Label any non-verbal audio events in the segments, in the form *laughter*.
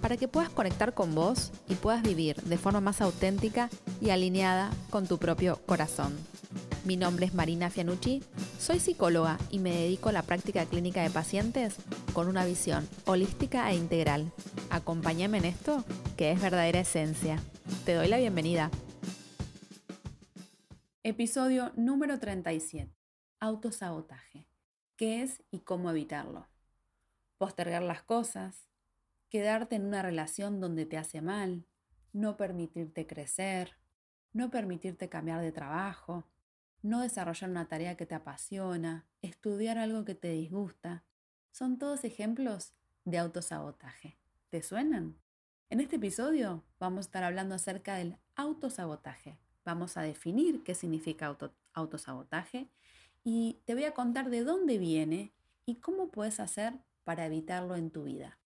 para que puedas conectar con vos y puedas vivir de forma más auténtica y alineada con tu propio corazón. Mi nombre es Marina Fianucci, soy psicóloga y me dedico a la práctica clínica de pacientes con una visión holística e integral. Acompáñame en esto, que es verdadera esencia. Te doy la bienvenida. Episodio número 37. Autosabotaje. ¿Qué es y cómo evitarlo? Postergar las cosas, quedarte en una relación donde te hace mal, no permitirte crecer, no permitirte cambiar de trabajo, no desarrollar una tarea que te apasiona, estudiar algo que te disgusta, son todos ejemplos de autosabotaje. ¿Te suenan? En este episodio vamos a estar hablando acerca del autosabotaje. Vamos a definir qué significa autosabotaje y te voy a contar de dónde viene y cómo puedes hacer para evitarlo en tu vida.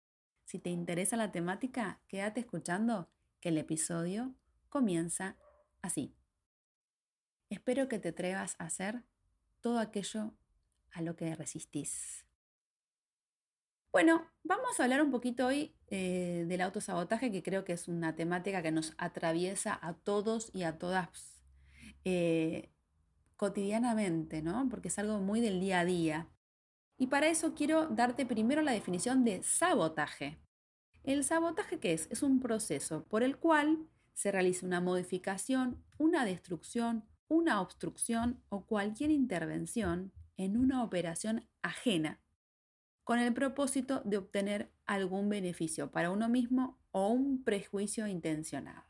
Si te interesa la temática, quédate escuchando que el episodio comienza así. Espero que te atrevas a hacer todo aquello a lo que resistís. Bueno, vamos a hablar un poquito hoy eh, del autosabotaje, que creo que es una temática que nos atraviesa a todos y a todas eh, cotidianamente, ¿no? Porque es algo muy del día a día. Y para eso quiero darte primero la definición de sabotaje. ¿El sabotaje qué es? Es un proceso por el cual se realiza una modificación, una destrucción, una obstrucción o cualquier intervención en una operación ajena con el propósito de obtener algún beneficio para uno mismo o un prejuicio intencionado.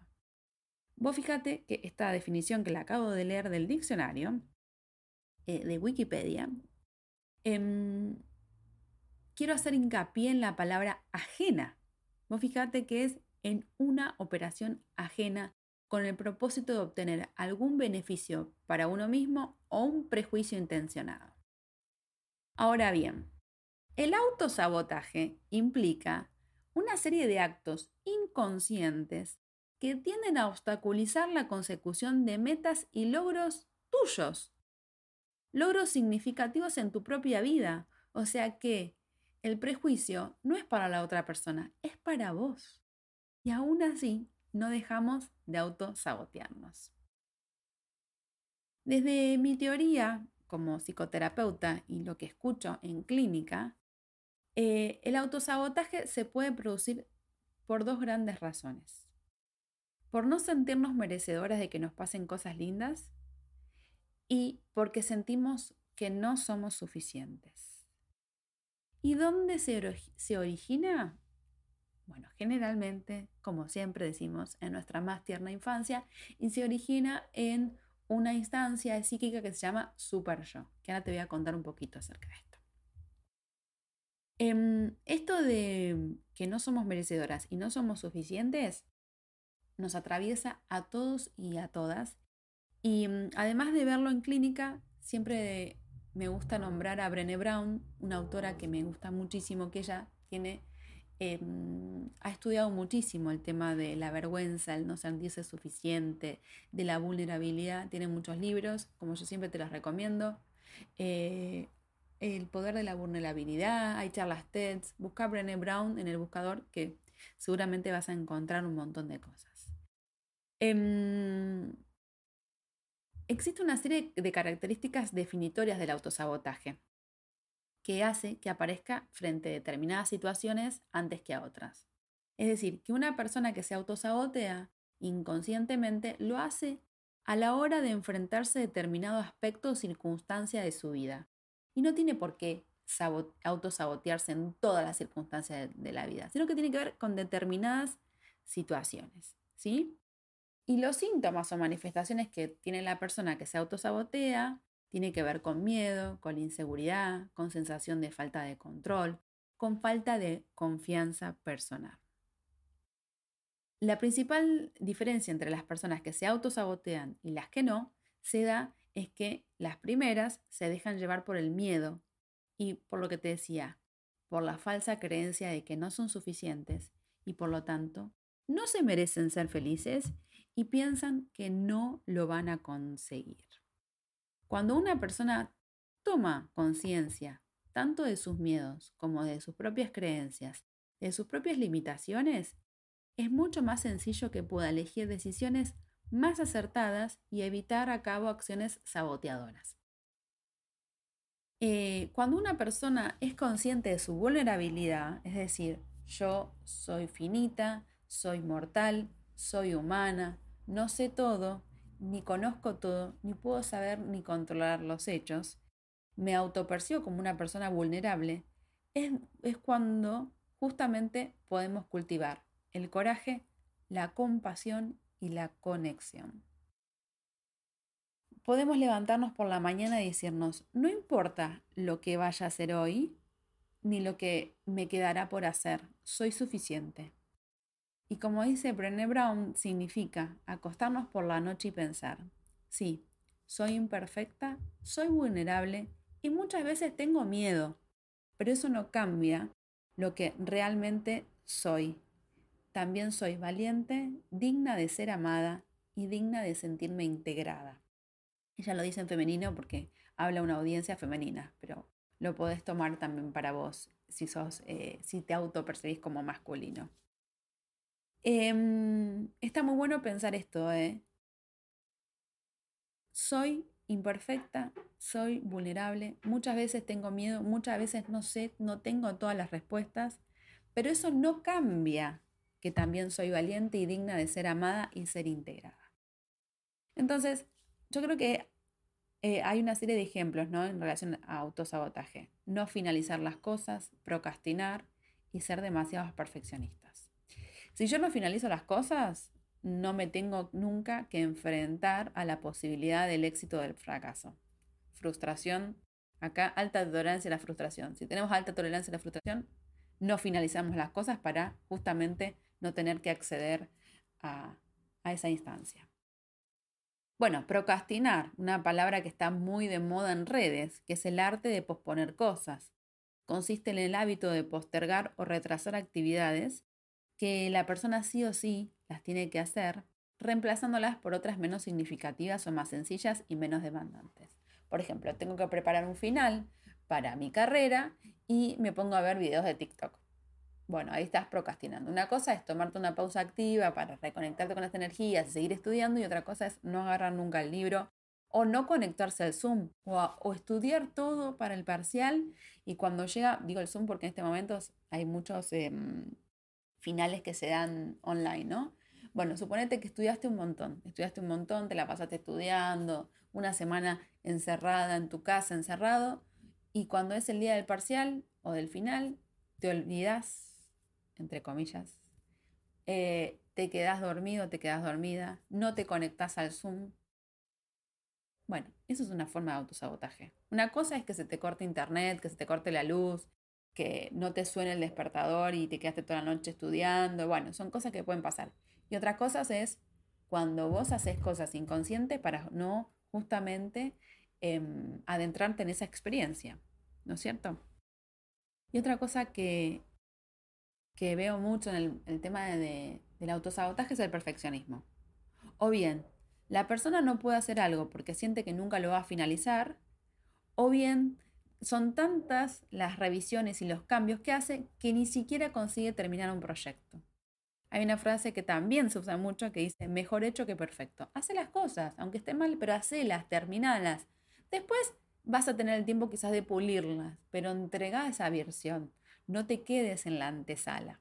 Vos fíjate que esta definición que la acabo de leer del diccionario eh, de Wikipedia, em, quiero hacer hincapié en la palabra ajena. Vos fíjate que es en una operación ajena con el propósito de obtener algún beneficio para uno mismo o un prejuicio intencionado. Ahora bien, el autosabotaje implica una serie de actos inconscientes que tienden a obstaculizar la consecución de metas y logros tuyos, logros significativos en tu propia vida. O sea que el prejuicio no es para la otra persona, es para vos. Y aún así, no dejamos de autosabotearnos. Desde mi teoría como psicoterapeuta y lo que escucho en clínica, eh, el autosabotaje se puede producir por dos grandes razones. Por no sentirnos merecedoras de que nos pasen cosas lindas y porque sentimos que no somos suficientes. ¿Y dónde se, origina? Bueno, generalmente, como siempre decimos, en nuestra más tierna infancia y se origina en una instancia psíquica que se llama super yo, que ahora te voy a contar un poquito acerca de esto. Em, esto de que no somos merecedoras y no somos suficientes nos atraviesa a todos y a todas. Y mm, además de verlo en clínica, siempre me gusta nombrar a Brené Brown, una autora que me gusta muchísimo, que ella tiene, em, ha estudiado muchísimo el tema de la vergüenza, el no sentirse suficiente, de la vulnerabilidad. Tiene muchos libros, como yo siempre te los recomiendo. Eh, el poder de la vulnerabilidad, hay charlas TED, busca Brené Brown en el buscador que seguramente vas a encontrar un montón de cosas. Em, existe una serie de características definitorias del autosabotaje que hace que aparezca frente a determinadas situaciones antes que a otras. Es decir, que una persona que se autosabotea inconscientemente lo hace a la hora de enfrentarse a determinado aspecto o circunstancia de su vida. Y no tiene por qué autosabotearse en todas las circunstancias de, la vida, sino que tiene que ver con determinadas situaciones. ¿sí? Y los síntomas o manifestaciones que tiene la persona que se autosabotea tiene que ver con miedo, con inseguridad, con sensación de falta de control, con falta de confianza personal. La principal diferencia entre las personas que se autosabotean y las que no se da es que las primeras se dejan llevar por el miedo y por lo que te decía, por la falsa creencia de que no son suficientes y por lo tanto no se merecen ser felices y piensan que no lo van a conseguir. Cuando una persona toma conciencia tanto de sus miedos como de sus propias creencias, de sus propias limitaciones, es mucho más sencillo que pueda elegir decisiones más acertadas y evitar a cabo acciones saboteadoras. Eh, cuando una persona es consciente de su vulnerabilidad, es decir, yo soy finita, soy mortal, soy humana, no sé todo, ni conozco todo, ni puedo saber ni controlar los hechos, me autopercibo como una persona vulnerable, es, es cuando justamente podemos cultivar el coraje, la compasión y la conexión. Podemos levantarnos por la mañana y decirnos, no importa lo que vaya a hacer hoy, ni lo que me quedará por hacer, soy suficiente. Y como dice Brené Brown, significa acostarnos por la noche y pensar, sí, soy imperfecta, soy vulnerable y muchas veces tengo miedo, pero eso no cambia lo que realmente soy. También soy valiente, digna de ser amada y digna de sentirme integrada. Ella lo dice en femenino porque habla una audiencia femenina, pero lo podés tomar también para vos si, sos, eh, si te autopercibís como masculino. Em, está muy bueno pensar esto, ¿eh? Soy imperfecta, soy vulnerable, muchas veces tengo miedo, muchas veces no sé, no tengo todas las respuestas, pero eso no cambia que también soy valiente y digna de ser amada y ser integrada. Entonces, yo creo que eh, hay una serie de ejemplos ¿no? en relación a autosabotaje. No finalizar las cosas, procrastinar y ser demasiados perfeccionistas. Si yo no finalizo las cosas, no me tengo nunca que enfrentar a la posibilidad del éxito del fracaso. Frustración, acá alta tolerancia a la frustración. Si tenemos alta tolerancia a la frustración, no finalizamos las cosas para justamente no tener que acceder a, a esa instancia. Bueno, procrastinar, una palabra que está muy de moda en redes, que es el arte de posponer cosas. Consiste en el hábito de postergar o retrasar actividades que la persona sí o sí las tiene que hacer, reemplazándolas por otras menos significativas o más sencillas y menos demandantes. Por ejemplo, tengo que preparar un final para mi carrera y me pongo a ver videos de TikTok. Bueno, ahí estás procrastinando. Una cosa es tomarte una pausa activa para reconectarte con las energías y seguir estudiando y otra cosa es no agarrar nunca el libro o no conectarse al Zoom o, estudiar todo para el parcial y cuando llega, digo el Zoom porque en este momento hay muchos em, finales que se dan online, ¿no? Bueno, suponete que estudiaste un montón, estudiaste un montón, te la pasaste estudiando, una semana encerrada en tu casa, encerrado, y cuando es el día del parcial o del final, te olvidas, entre comillas, eh, te quedas dormido, te quedas dormida, no te conectas al Zoom. Bueno, eso es una forma de autosabotaje. Una cosa es que se te corte internet, que se te corte la luz, que no te suene el despertador y te quedaste toda la noche estudiando. Bueno, son cosas que pueden pasar. Y otra cosa es cuando vos haces cosas inconscientes para no justamente em, adentrarte en esa experiencia, ¿no es cierto? Y otra cosa que, que veo mucho en el, tema de, del autosabotaje es el perfeccionismo. O bien, la persona no puede hacer algo porque siente que nunca lo va a finalizar, o bien son tantas las revisiones y los cambios que hace que ni siquiera consigue terminar un proyecto. Hay una frase que también se usa mucho que dice, mejor hecho que perfecto. Hace las cosas, aunque esté mal, pero hacelas, terminalas. Después vas a tener el tiempo quizás de pulirlas, pero entrega esa versión. No te quedes en la antesala.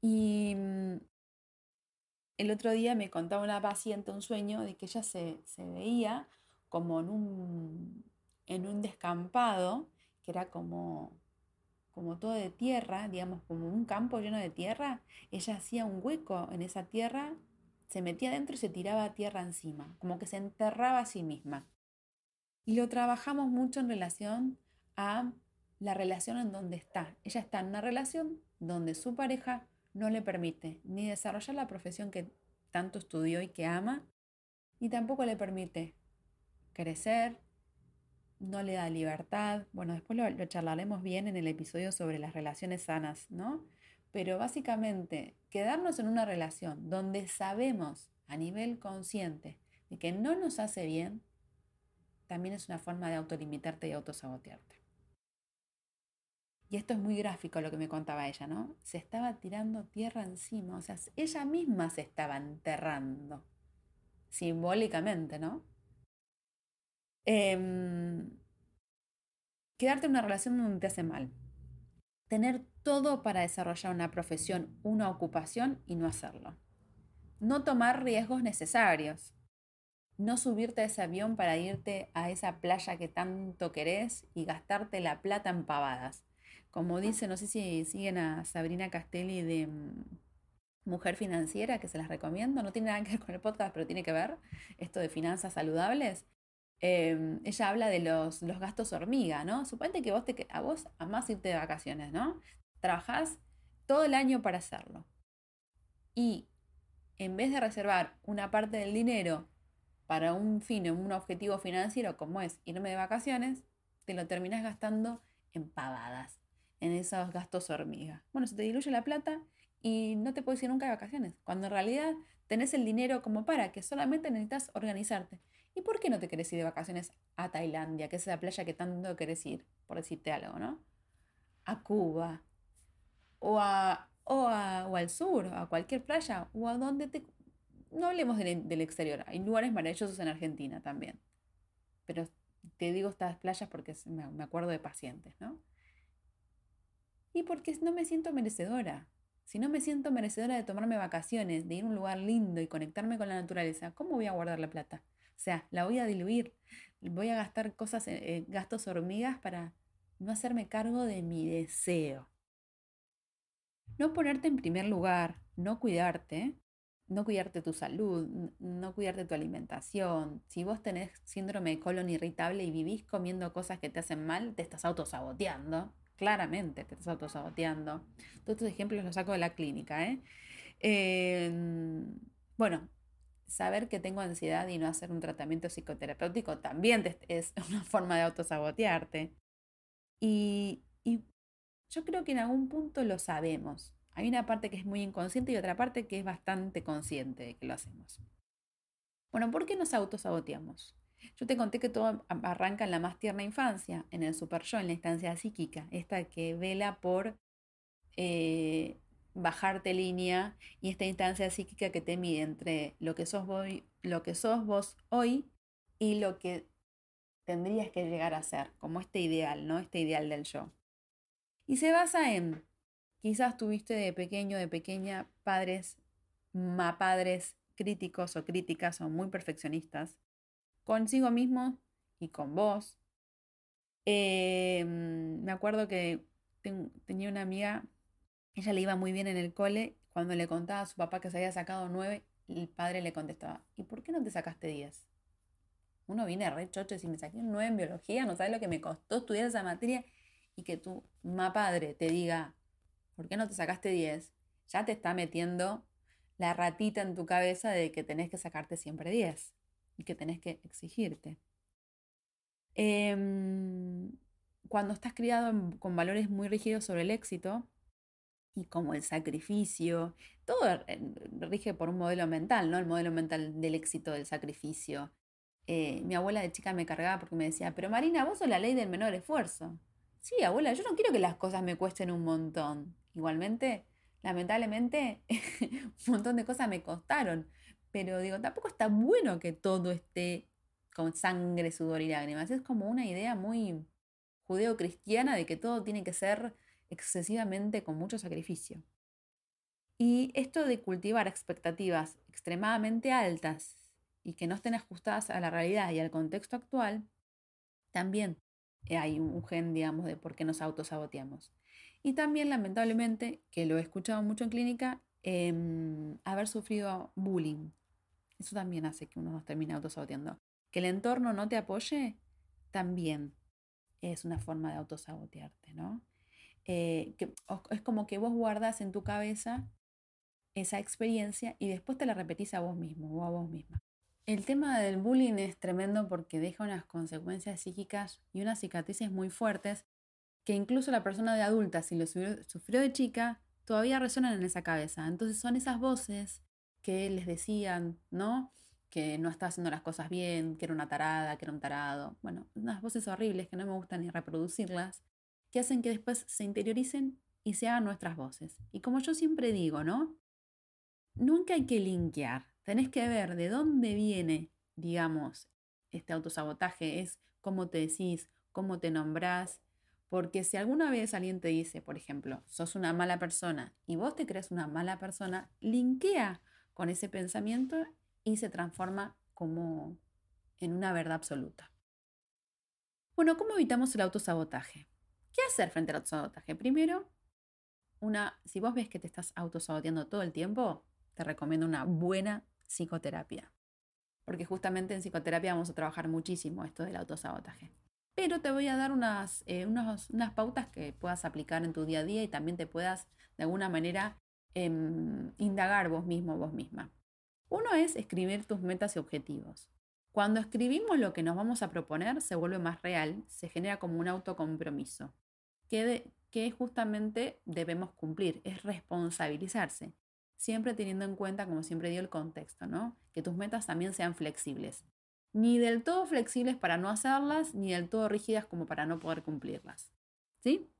Y mm, el otro día me contaba una paciente un sueño de que ella se, se veía como en un en un descampado que era como, como todo de tierra, digamos, como un campo lleno de tierra, ella hacía un hueco en esa tierra, se metía dentro y se tiraba tierra encima, como que se enterraba a sí misma. Y lo trabajamos mucho en relación a la relación en donde está. Ella está en una relación donde su pareja no le permite ni desarrollar la profesión que tanto estudió y que ama, ni tampoco le permite crecer, no le da libertad. Bueno, después lo, charlaremos bien en el episodio sobre las relaciones sanas, ¿no? Pero básicamente, quedarnos en una relación donde sabemos a nivel consciente de que no nos hace bien, también es una forma de autolimitarte y autosabotearte. Y esto es muy gráfico lo que me contaba ella, ¿no? Se estaba tirando tierra encima, o sea, ella misma se estaba enterrando, simbólicamente, ¿no? Em, quedarte en una relación donde te hace mal. Tener todo para desarrollar una profesión, una ocupación y no hacerlo. No tomar riesgos necesarios. No subirte a ese avión para irte a esa playa que tanto querés y gastarte la plata en pavadas como dice, no sé si siguen a Sabrina Castelli de mm, Mujer Financiera, que se las recomiendo, no tiene nada que ver con el podcast, pero tiene que ver esto de finanzas saludables. Em, ella habla de los, los, gastos hormiga, ¿no? Suponte que vos te, a vos amás irte de vacaciones, ¿no? Trabajás todo el año para hacerlo. Y en vez de reservar una parte del dinero para un fin, un objetivo financiero como es irme de vacaciones, te lo terminás gastando en pavadas en esos gastos hormiga. Bueno, se te diluye la plata y no te puedes ir nunca de vacaciones, cuando en realidad tenés el dinero como para, que solamente necesitas organizarte. ¿Y por qué no te querés ir de vacaciones a Tailandia, que es la playa que tanto querés ir, por decirte algo, ¿no? A Cuba, o, a, o, o al sur, a cualquier playa, o a donde te... No hablemos del, del exterior, hay lugares maravillosos en Argentina también. Pero te digo estas playas porque me acuerdo de pacientes, ¿no? Y porque no me siento merecedora. Si no me siento merecedora de tomarme vacaciones, de ir a un lugar lindo y conectarme con la naturaleza, ¿cómo voy a guardar la plata? O sea, la voy a diluir. Voy a gastar cosas, eh, gastos hormigas para no hacerme cargo de mi deseo. No ponerte en primer lugar, no cuidarte, no cuidarte tu salud, no cuidarte tu alimentación. Si vos tenés síndrome de colon irritable y vivís comiendo cosas que te hacen mal, te estás autosaboteando claramente te estás autosaboteando. Todos estos ejemplos los saco de la clínica. ¿eh? Em, bueno, saber que tengo ansiedad y no hacer un tratamiento psicoterapéutico también es *laughs* una forma de autosabotearte. Y, y yo creo que en algún punto lo sabemos. Hay una parte que es muy inconsciente y otra parte que es bastante consciente de que lo hacemos. Bueno, ¿por qué nos autosaboteamos? Yo te conté que todo arranca en la más tierna infancia, en el super yo, en la instancia psíquica, esta que vela por eh, bajarte línea y esta instancia psíquica que te mide entre lo que sos, lo que sos vos hoy y lo que tendrías que llegar a ser, como este ideal, ¿no? Este ideal del yo. Y se basa en, quizás tuviste de pequeño, de pequeña, padres, ma padres críticos o críticas o muy perfeccionistas, consigo mismo y con vos. Em, me acuerdo que tenía una amiga, ella le iba muy bien en el cole, cuando le contaba a su papá que se había sacado nueve, el padre le contestaba, ¿y por qué no te sacaste diez? Uno viene re chocho y si me saqué un 9 en biología, no sabes lo que me costó estudiar esa materia y que tu ma padre te diga, ¿por qué no te sacaste 10? Ya te está metiendo la ratita en tu cabeza de que tenés que sacarte siempre 10 y que tenés que exigirte. Em, cuando estás criado con valores muy rígidos sobre el éxito, y como el sacrificio, todo rige por un modelo mental, ¿no? El modelo mental del éxito, del sacrificio. Eh, mi abuela de chica me cargaba porque me decía, pero Marina, vos sos la ley del menor esfuerzo. Sí, abuela, yo no quiero que las cosas me cuesten un montón. Igualmente, lamentablemente, *laughs* un montón de cosas me costaron. Pero digo, tampoco está bueno que todo esté con sangre, sudor y lágrimas. Es como una idea muy judeo-cristiana de que todo tiene que ser excesivamente con mucho sacrificio. Y esto de cultivar expectativas extremadamente altas y que no estén ajustadas a la realidad y al contexto actual, también hay un gen, digamos, de por qué nos autosaboteamos. Y también, lamentablemente, que lo he escuchado mucho en clínica, em, haber sufrido bullying. Eso también hace que uno nos termine autosaboteando. Que el entorno no te apoye, también es una forma de autosabotearte, ¿no? Eh, es como que vos guardas en tu cabeza esa experiencia y después te la repetís a vos mismo o a vos misma. El tema del bullying es tremendo porque deja unas consecuencias psíquicas y unas cicatrices muy fuertes que incluso la persona de adulta, si lo sufrió de chica, todavía resuenan en esa cabeza. Entonces son esas voces que les decían, ¿no? Que no está haciendo las cosas bien, que era una tarada, que era un tarado. Bueno, unas voces horribles que no me gusta ni reproducirlas, que hacen que después se interioricen y se hagan nuestras voces. Y como yo siempre digo, ¿no? Nunca hay que linkear. Tenés que ver de dónde viene, digamos, este autosabotaje. Es cómo te decís, cómo te nombrás, porque si alguna vez alguien te dice, por ejemplo, sos una mala persona y vos te crees una mala persona, linkea con ese pensamiento y se transforma como en una verdad absoluta. Bueno, ¿cómo evitamos el autosabotaje? ¿Qué hacer frente al autosabotaje? Primero, una, si vos ves que te estás autosaboteando todo el tiempo, te recomiendo una buena psicoterapia. Porque justamente en psicoterapia vamos a trabajar muchísimo esto del autosabotaje pero te voy a dar unas, eh, unas, pautas que puedas aplicar en tu día a día y también te puedas de alguna manera em, indagar vos mismo, vos misma. Uno es escribir tus metas y objetivos. Cuando escribimos lo que nos vamos a proponer, se vuelve más real, se genera como un autocompromiso, que, que justamente debemos cumplir, es responsabilizarse, siempre teniendo en cuenta, como siempre digo, el contexto, ¿no? Que tus metas también sean flexibles ni del todo flexibles para no hacerlas, ni del todo rígidas como para no poder cumplirlas. ¿Sí?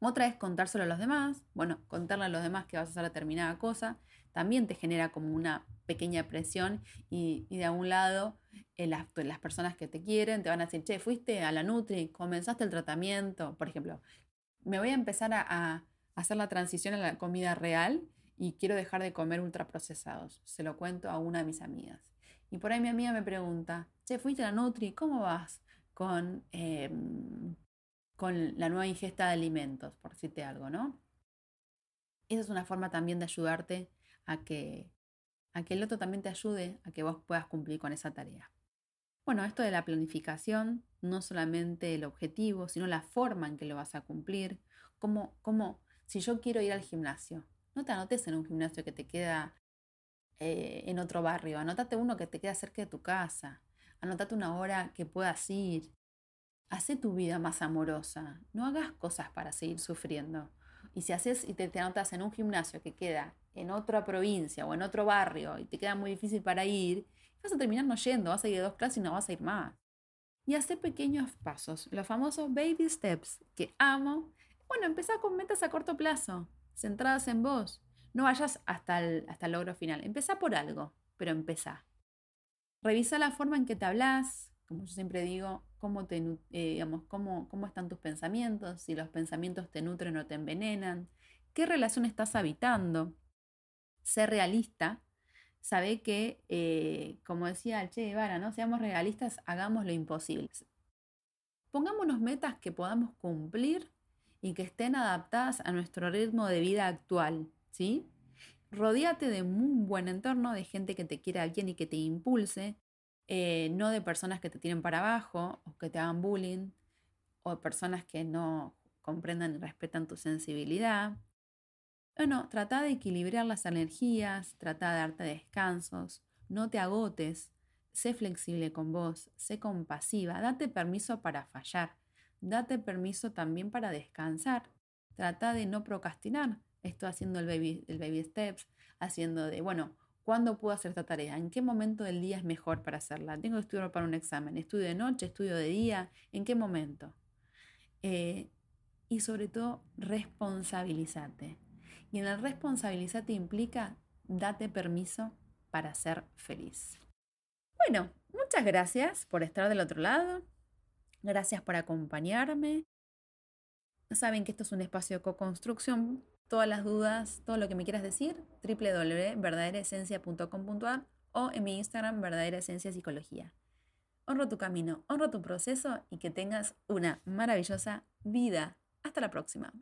Otra es contárselo a los demás. Bueno, contarle a los demás que vas a hacer determinada cosa también te genera como una pequeña presión y, de algún lado eh, las, las, personas que te quieren te van a decir, che, fuiste a la Nutri, comenzaste el tratamiento, por ejemplo, me voy a empezar a, hacer la transición a la comida real y quiero dejar de comer ultraprocesados. Se lo cuento a una de mis amigas. Y por ahí mi amiga me pregunta, che, fuiste a la Nutri, ¿cómo vas con, em, con la nueva ingesta de alimentos, por decirte algo, ¿no? Esa es una forma también de ayudarte a que, a que el otro también te ayude a que vos puedas cumplir con esa tarea. Bueno, esto de la planificación, no solamente el objetivo, sino la forma en que lo vas a cumplir, como, como si yo quiero ir al gimnasio, no te anotes en un gimnasio que te queda eh, en otro barrio, anótate uno que te queda cerca de tu casa, anótate una hora que puedas ir. Hace tu vida más amorosa, no hagas cosas para seguir sufriendo. Y si haces y te, te anotas en un gimnasio que queda en otra provincia o en otro barrio y te queda muy difícil para ir, vas a terminar no yendo, vas a ir a dos clases y no vas a ir más. Y hace pequeños pasos, los famosos baby steps, que amo. Bueno, empezá con metas a corto plazo, centradas en vos. No vayas hasta el, hasta el logro final. Empezá por algo, pero empezá. Revisa la forma en que te hablas, como yo siempre digo, cómo, te, eh, digamos, cómo, cómo están tus pensamientos, si los pensamientos te nutren o te envenenan, qué relación estás habitando. Sé realista, sabe que, eh, como decía el Che Guevara, ¿no? seamos realistas, hagamos lo imposible. Pongámonos metas que podamos cumplir y que estén adaptadas a nuestro ritmo de vida actual. ¿sí? Rodíate de un buen entorno, de gente que te quiera bien y que te impulse, eh, no de personas que te tiren para abajo o que te hagan bullying, o personas que no comprendan y respetan tu sensibilidad. Bueno, trata de equilibrar las energías, trata de darte descansos, no te agotes, sé flexible con vos, sé compasiva, date permiso para fallar, date permiso también para descansar, trata de no procrastinar, Estoy haciendo el baby, steps, haciendo de, bueno, ¿cuándo puedo hacer esta tarea? ¿En qué momento del día es mejor para hacerla? ¿Tengo que estudiar para un examen? ¿Estudio de noche? ¿Estudio de día? ¿En qué momento? Eh, y sobre todo, responsabilízate. Y en el responsabilizarte implica date permiso para ser feliz. Bueno, muchas gracias por estar del otro lado. Gracias por acompañarme. Saben que esto es un espacio de co-construcción todas las dudas, todo lo que me quieras decir, www.verdaderaesencia.com.ar o en mi Instagram, Verdadera Esencia Psicología. Honro tu camino, honro tu proceso y que tengas una maravillosa vida. Hasta la próxima.